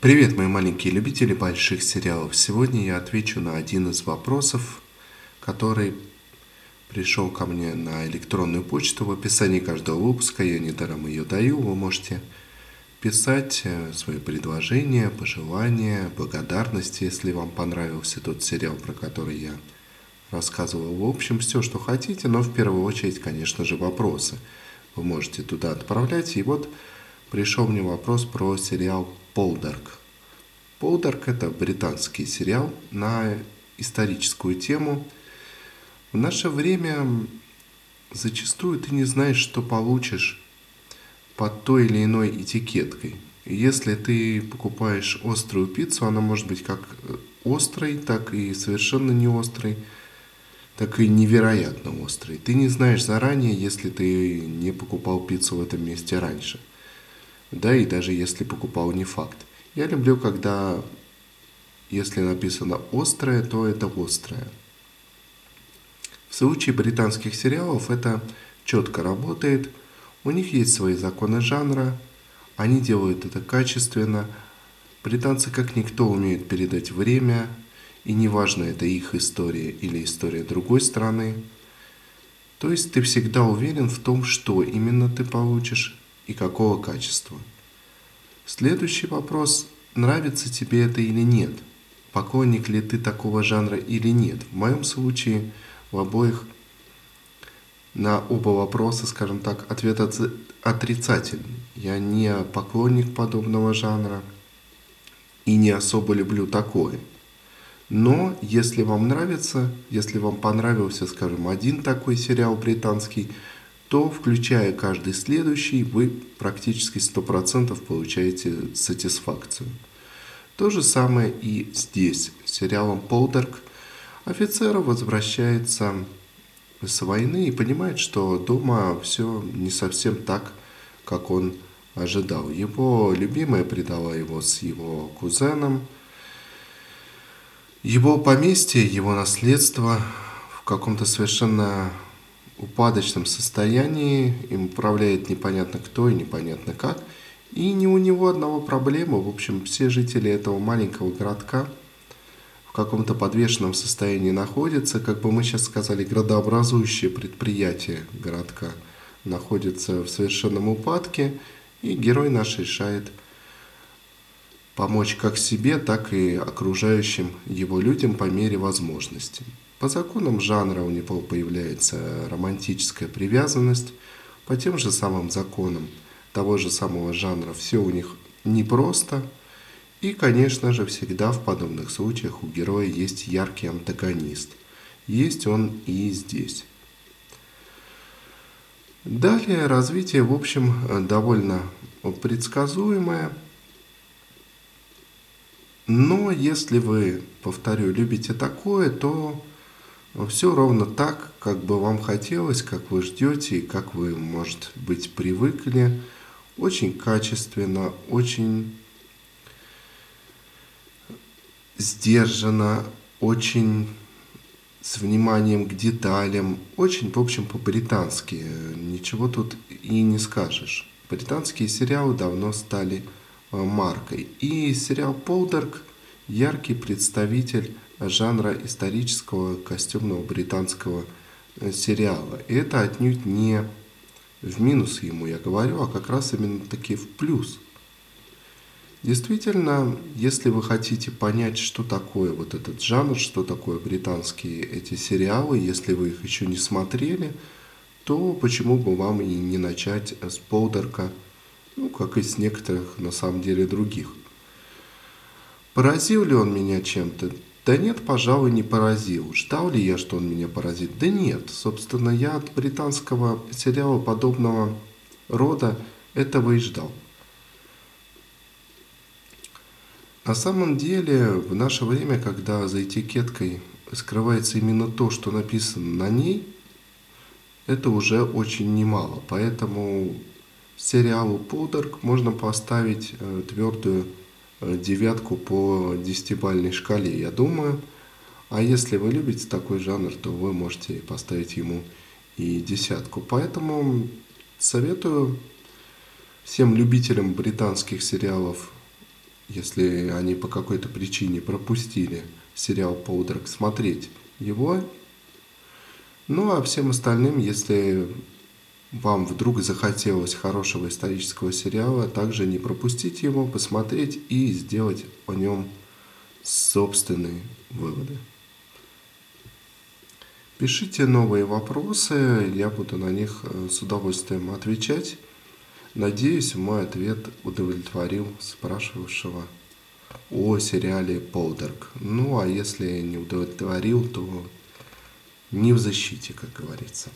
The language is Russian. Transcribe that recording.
Привет, мои маленькие любители больших сериалов. Сегодня я отвечу на один из вопросов, который пришел ко мне на электронную почту. В описании каждого выпуска я недаром ее даю. Вы можете писать э, свои предложения, пожелания, благодарности, если вам понравился тот сериал, про который я рассказывал. В общем, все, что хотите, но в первую очередь, конечно же, вопросы. Вы можете туда отправлять. И вот пришел мне вопрос про сериал Полдарк. Полдарк – это британский сериал на историческую тему. В наше время зачастую ты не знаешь, что получишь под той или иной этикеткой. Если ты покупаешь острую пиццу, она может быть как острой, так и совершенно не острой, так и невероятно острой. Ты не знаешь заранее, если ты не покупал пиццу в этом месте раньше – да и даже если покупал не факт. Я люблю, когда если написано острое, то это острое. В случае британских сериалов это четко работает. У них есть свои законы жанра, они делают это качественно. Британцы как никто умеют передать время, и неважно, это их история или история другой страны. То есть ты всегда уверен в том, что именно ты получишь и какого качества. Следующий вопрос, нравится тебе это или нет? Поклонник ли ты такого жанра или нет? В моем случае в обоих на оба вопроса, скажем так, ответ отрицательный. Я не поклонник подобного жанра и не особо люблю такое. Но если вам нравится, если вам понравился, скажем, один такой сериал британский, то, включая каждый следующий, вы практически 100% получаете сатисфакцию. То же самое и здесь. Сериалом «Полдарк» офицер возвращается с войны и понимает, что дома все не совсем так, как он ожидал. Его любимая предала его с его кузеном. Его поместье, его наследство в каком-то совершенно упадочном состоянии, им управляет непонятно кто и непонятно как. И не у него одного проблема. В общем, все жители этого маленького городка в каком-то подвешенном состоянии находятся. Как бы мы сейчас сказали, градообразующее предприятие городка находится в совершенном упадке. И герой наш решает помочь как себе, так и окружающим его людям по мере возможностей. По законам жанра у него появляется романтическая привязанность, по тем же самым законам того же самого жанра все у них непросто. И, конечно же, всегда в подобных случаях у героя есть яркий антагонист. Есть он и здесь. Далее развитие, в общем, довольно предсказуемое. Но если вы, повторю, любите такое, то все ровно так, как бы вам хотелось, как вы ждете и как вы, может быть, привыкли. Очень качественно, очень сдержанно, очень с вниманием к деталям, очень, в общем, по-британски. Ничего тут и не скажешь. Британские сериалы давно стали маркой. И сериал «Полдарк» – яркий представитель жанра исторического костюмного британского э, сериала. И это отнюдь не в минус ему, я говорю, а как раз именно таки в плюс. Действительно, если вы хотите понять, что такое вот этот жанр, что такое британские эти сериалы, если вы их еще не смотрели, то почему бы вам и не начать с Полдерка, ну, как и с некоторых, на самом деле, других. Поразил ли он меня чем-то? Да нет, пожалуй, не поразил. Ждал ли я, что он меня поразит? Да нет. Собственно, я от британского сериала подобного рода этого и ждал. На самом деле, в наше время, когда за этикеткой скрывается именно то, что написано на ней, это уже очень немало. Поэтому сериалу «Подарок» можно поставить э, твердую Э, девятку по десятибальной шкале, я думаю. А если вы любите такой жанр, то вы можете поставить ему и десятку. Поэтому советую всем любителям британских сериалов если они по какой-то причине пропустили сериал «Полдерг», смотреть его. Ну а всем остальным, если вам вдруг захотелось хорошего исторического сериала, также не пропустить его, посмотреть и сделать о нем собственные выводы. Пишите новые вопросы, я буду на них э, с удовольствием отвечать. Надеюсь, мой ответ удовлетворил спрашивавшего о сериале «Полдерг». Ну, а если не удовлетворил, то не в защите, как говорится.